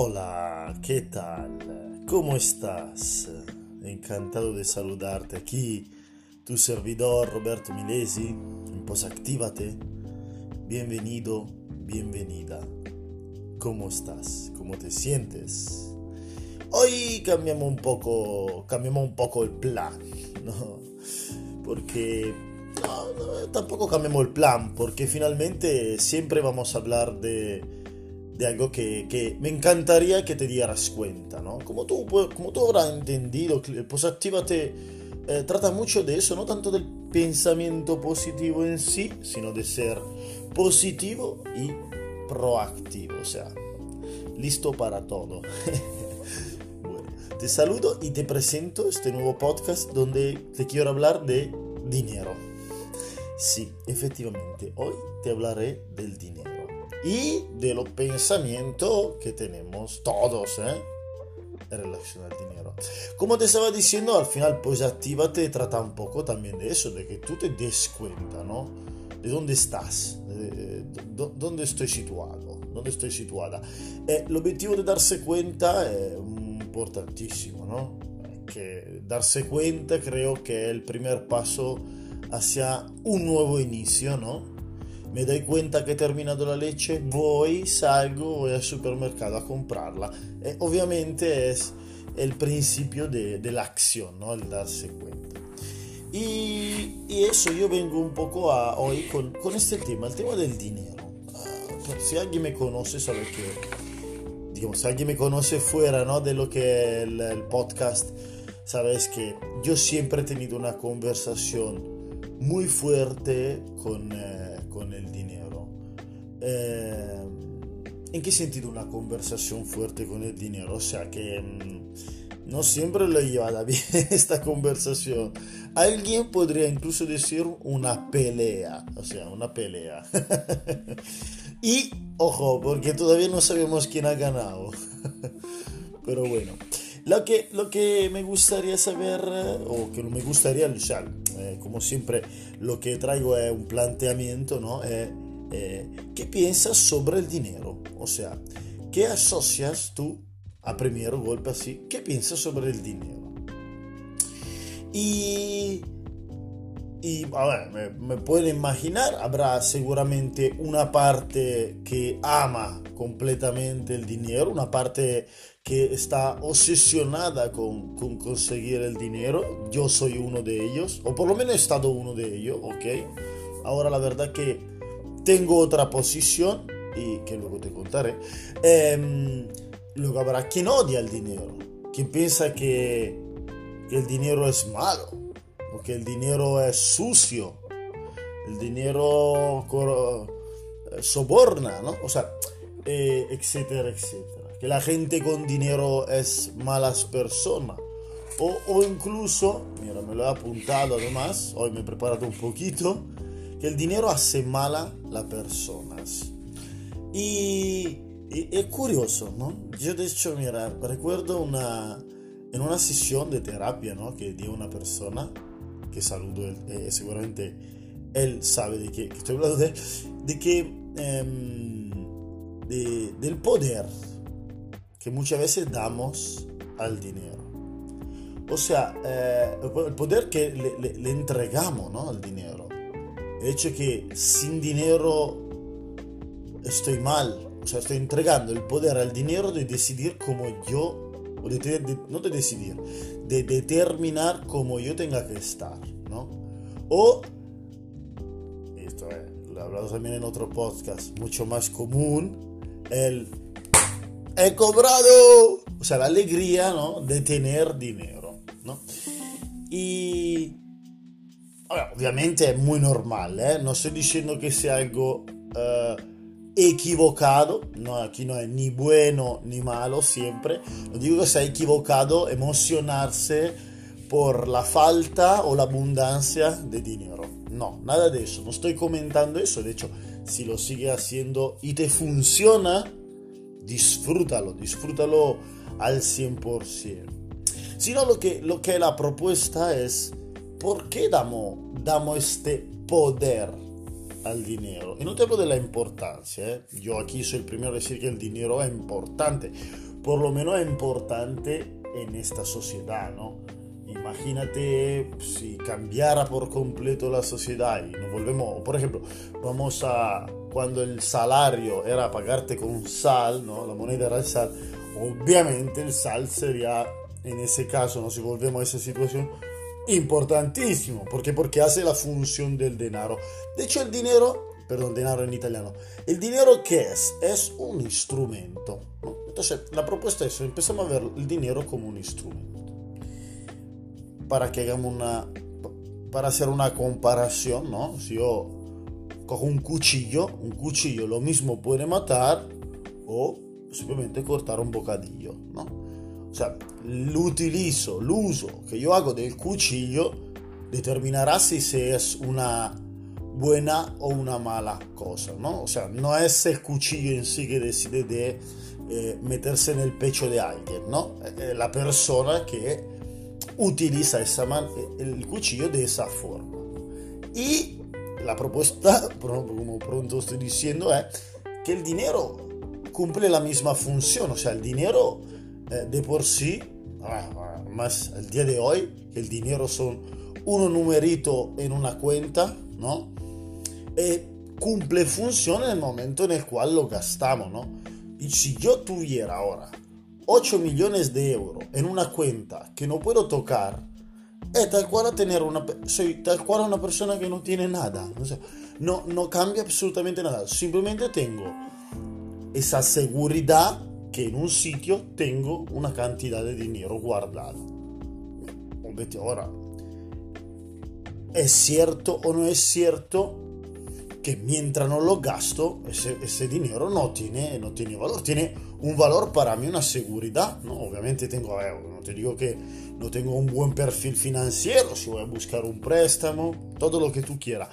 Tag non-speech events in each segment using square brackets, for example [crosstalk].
Hola, ¿qué tal? ¿Cómo estás? Encantado de saludarte aquí, tu servidor Roberto Milesi, pues actívate. Bienvenido, bienvenida. ¿Cómo estás? ¿Cómo te sientes? Hoy cambiamos un poco, cambiamos un poco el plan, ¿no? Porque no, tampoco cambiamos el plan, porque finalmente siempre vamos a hablar de, de algo que, que, me encantaría que te dieras cuenta, ¿no? Como tú, como tú habrás entendido, pues actívate, eh, trata mucho de eso, no tanto del pensamiento positivo en sí, sino de ser positivo y proactivo, o sea, listo para todo. [laughs] bueno, te saludo y te presento este nuevo podcast donde te quiero hablar de dinero. Sí, efectivamente, hoy te hablaré del dinero y de los pensamientos que tenemos todos ¿eh? en relación al dinero. Como te estaba diciendo, al final, pues actívate, trata un poco también de eso, de que tú te des cuenta, ¿no? De dónde estás, de, dónde estoy situado, dónde estoy situada. Eh, el objetivo de darse cuenta es importantísimo, ¿no? Que darse cuenta creo que es el primer paso hacia un nuevo inicio, ¿no? Me doy cuenta que he terminato la leche, voy, salgo, voy al supermercado a comprarla. E obviamente es el principio de, de acción, ¿no? El darse cuenta. Y, y, eso yo vengo un poco a, hoy con, con este tema, el tema del dinero. Uh, si alguien me conoce, sabe que, digamos, si alguien me conoce fuera ¿no? de lo que el, el podcast, sabes que yo siempre he tenido una conversación muy fuerte con, eh. Eh, ¿En qué sentido una conversación fuerte con el dinero? O sea que mmm, no siempre lo he llevado bien [laughs] esta conversación. Alguien podría incluso decir una pelea, o sea, una pelea. [laughs] y ojo, porque todavía no sabemos quién ha ganado. [laughs] Pero bueno. Lo que, lo que me gustaría saber, o que no me gustaría, o sea, eh, como siempre, lo que traigo es un planteamiento, ¿no? Eh, eh, ¿Qué piensas sobre el dinero? O sea, ¿qué asocias tú a primer golpe así? ¿Qué piensas sobre el dinero? Y, y a ver, me, me pueden imaginar, habrá seguramente una parte que ama completamente el dinero, una parte que está obsesionada con, con, conseguir el dinero. Yo soy uno de ellos, o por lo menos he estado uno de ellos, ¿ok? Ahora la verdad que tengo otra posición y que luego te contaré. Eh, luego habrá quien odia el dinero, quien piensa que, el dinero es malo, o que el dinero es sucio, el dinero soborna, ¿no? O sea, eh, etcétera, etcétera que la gente con dinero es malas personas. O, o, incluso, mira, me lo he apuntado además, hoy me he preparado un poquito, que el dinero hace mala las personas. Y, es curioso, ¿no? Yo de hecho, mira, recuerdo una, en una sesión de terapia, ¿no? Que dio una persona, que saludo, eh, seguramente él sabe de qué, estoy hablando de, que, de, del poder que muchas veces damos al dinero. O sea, eh, el poder que le, le, le entregamos ¿no? al dinero. Hecho que sin dinero estoy mal. O sea, estoy entregando el poder al dinero de decidir como yo, o de, de, no de decidir, de determinar cómo yo tenga que estar, ¿no? O, esto eh, lo he hablado también en otro podcast, mucho más común, el he cobrado. O sea, la alegría, ¿no? De tener dinero, ¿no? Y obviamente es muy normal, ¿eh? No estoy diciendo que sea algo uh, equivocado, no, aquí no es ni bueno ni malo siempre. No digo que sea equivocado emocionarse por la falta o la abundancia de dinero. No, nada de eso. No estoy comentando eso. De hecho, si lo sigue haciendo y te funciona, disfrútalo, disfrútalo al 100%. Sino lo que, lo que la propuesta es, ¿por qué damos, damos este poder al dinero. Y no te de la importancia, ¿eh? yo aquí soy el primero a decir que el dinero es importante, por lo menos es importante en esta sociedad, ¿no? Imagínate si cambiara por completo la sociedad y nos volvemos, por ejemplo, vamos a cuando el salario era pagarte con sal, ¿no? La moneda era el sal, obviamente el sal sería en ese caso, ¿no? si volvemos a esa situación, importantísimo. ¿Por qué? Porque hace la función del dinero. De hecho, el dinero, perdón, dinero en italiano, el dinero ¿qué es? Es un instrumento. Entonces, la propuesta es, empezamos a ver el dinero como un instrumento. Para que hagamos una, para hacer una comparación, ¿no? Si yo cojo un cuchillo, un cuchillo lo mismo puede matar o simplemente cortar un bocadillo, ¿no? Sea, l'utilizzo, l'uso que yo hago del cuchillo determinará si es una buena o una mala cosa, ¿no? O sea, no es el cuchillo en sí que decide de eh, meterse en el pecho de alguien, ¿no? La persona que utiliza esa el cuchillo de esa forma. Y la propuesta, [laughs] como pronto estoy diciendo, es que el dinero cumple la misma función, o sea, el dinero de por sí, más el día de hoy, el dinero son un numerito en una cuenta, ¿no? Eh, cumple función en el momento en el cual lo gastamos, ¿no? Y si yo tuviera ahora 8 millones de euros en una cuenta que no puedo tocar, es tal cual a tener una, soy tal cual una persona que no tiene nada. No, no cambia absolutamente nada. Simplemente tengo esa seguridad que en un sitio tengo una cantidad de dinero guardado. ahora, ¿es cierto o no es cierto que mientras no lo gasto, ese, dinero no tiene, no tiene valor? Tiene un valor para mí, una seguridad, ¿no? Obviamente tengo, no te digo que no tengo un buen perfil financiero, si voy a buscar un préstamo, todo lo que tú quieras.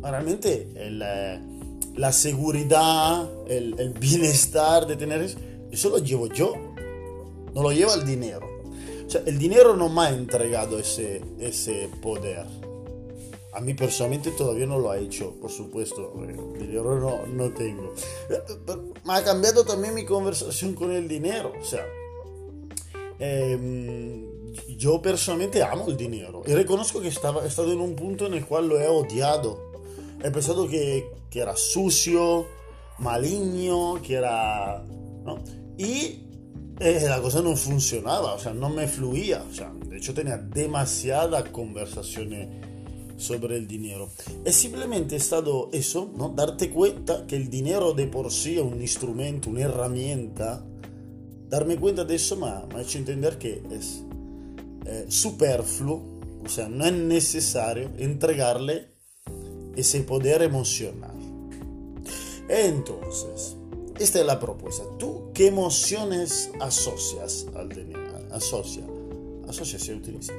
Realmente el... Eh, la seguridad, el, bienestar de tener eso, eso lo llevo yo, no lo lleva el dinero. O sea, el dinero no me ha entregado ese, ese poder. A mí personalmente todavía no lo ha hecho, por supuesto. El dinero no, no tengo. me ha cambiado también mi conversación con el dinero. O sea, em, yo personalmente amo el dinero y reconozco que estaba, he estado en un punto en el cual lo he odiado he pensado que, que era sucio, maligno, que era... ¿no? Y eh, la cosa no funcionaba, o sea, no me fluía. O sea, de hecho tenía demasiadas conversaciones sobre el dinero. Es simplemente estado eso, ¿no? Darte cuenta que el dinero de por sí es un instrumento, una herramienta. Darme cuenta de eso me ha, hecho entender que es eh, superfluo, o sea, no es necesario entregarle ese poder emocional. Entonces, esta es la propuesta. ¿Tú qué emociones asocias al dinero? Asocia. Asocia se utiliza.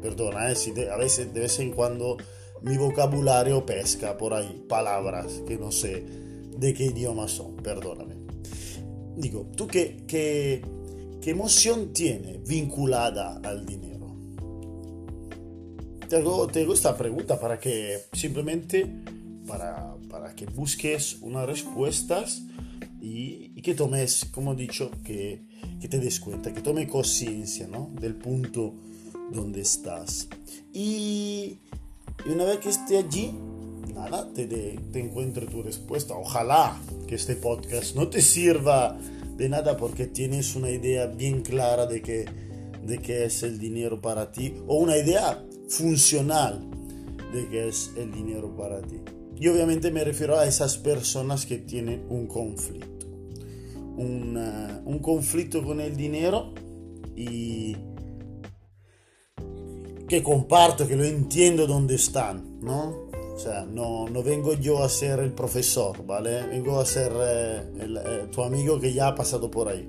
Perdona, eh, si a veces de vez en cuando mi vocabulario pesca por ahí palabras que no sé de qué idioma son. Perdóname. Digo, ¿tú qué, qué, qué emoción tiene vinculada al dinero? te hago, esta pregunta para que simplemente para, para que busques unas respuestas y, que tomes, como he dicho, que, que te des cuenta, que tome conciencia ¿no? del punto donde estás. Y, y, una vez que esté allí, nada, te, de, te encuentre tu respuesta. Ojalá que este podcast no te sirva de nada porque tienes una idea bien clara de que de qué es el dinero para ti o una idea funcional de qué es el dinero para ti. Y obviamente me refiero a esas personas que tienen un conflicto. un conflicto con el dinero y que comparto, que lo entiendo donde están, ¿no? O sea, no, no vengo yo a ser el profesor, ¿vale? Vengo a ser eh, eh, tu amigo que ya ha pasado por ahí.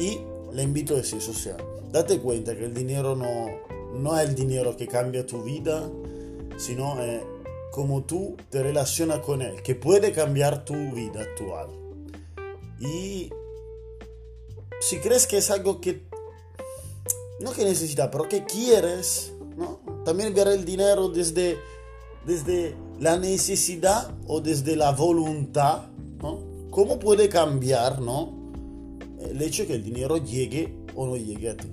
Y le invito a decir, o sea, date cuenta que el dinero no, no es el dinero que cambia tu vida, sino es como tú te relacionas con él, que puede cambiar tu vida actual. Y si crees que es algo que, no que necesitas, pero que quieres, ¿no? también ver el dinero desde, desde la necesidad o desde la voluntad, ¿Cómo puede cambiar, ¿no? El hecho que el dinero llegue o no llegue a ti.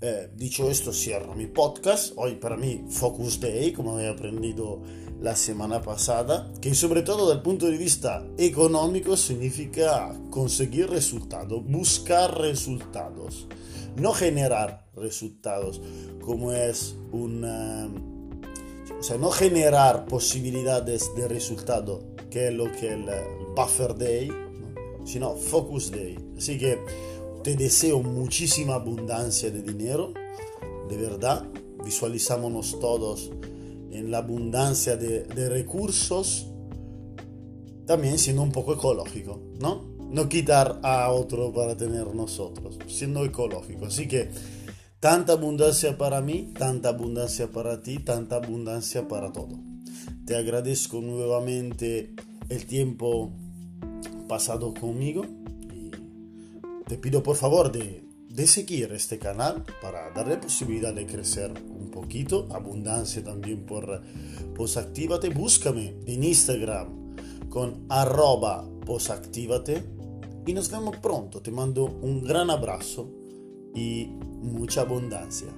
Eh, dicho esto, cierro mi podcast. Hoy para mí Focus Day, como he aprendido la semana pasada, que sobre todo el punto de vista económico significa conseguir resultados, buscar resultados, no generar resultados, como es un... o sea, no generar posibilidades de resultado, que es lo que el, buffer day, sino focus day. Así que te deseo muchísima abundancia de dinero, de verdad. Visualizámonos todos en la abundancia de, recursos, también siendo un poco ecológico, ¿no? No quitar a otro para tener nosotros, siendo ecológico. Así que tanta abundancia para mí, tanta abundancia para ti, tanta abundancia para todo. Te agradezco nuevamente el tiempo pasado conmigo te pido por favor de, de seguir este canal para darle posibilidad de crecer un poquito, abundancia también por Posactívate. Búscame en Instagram con arroba posactívate y nos vemos pronto. Te mando un gran abrazo y mucha abundancia.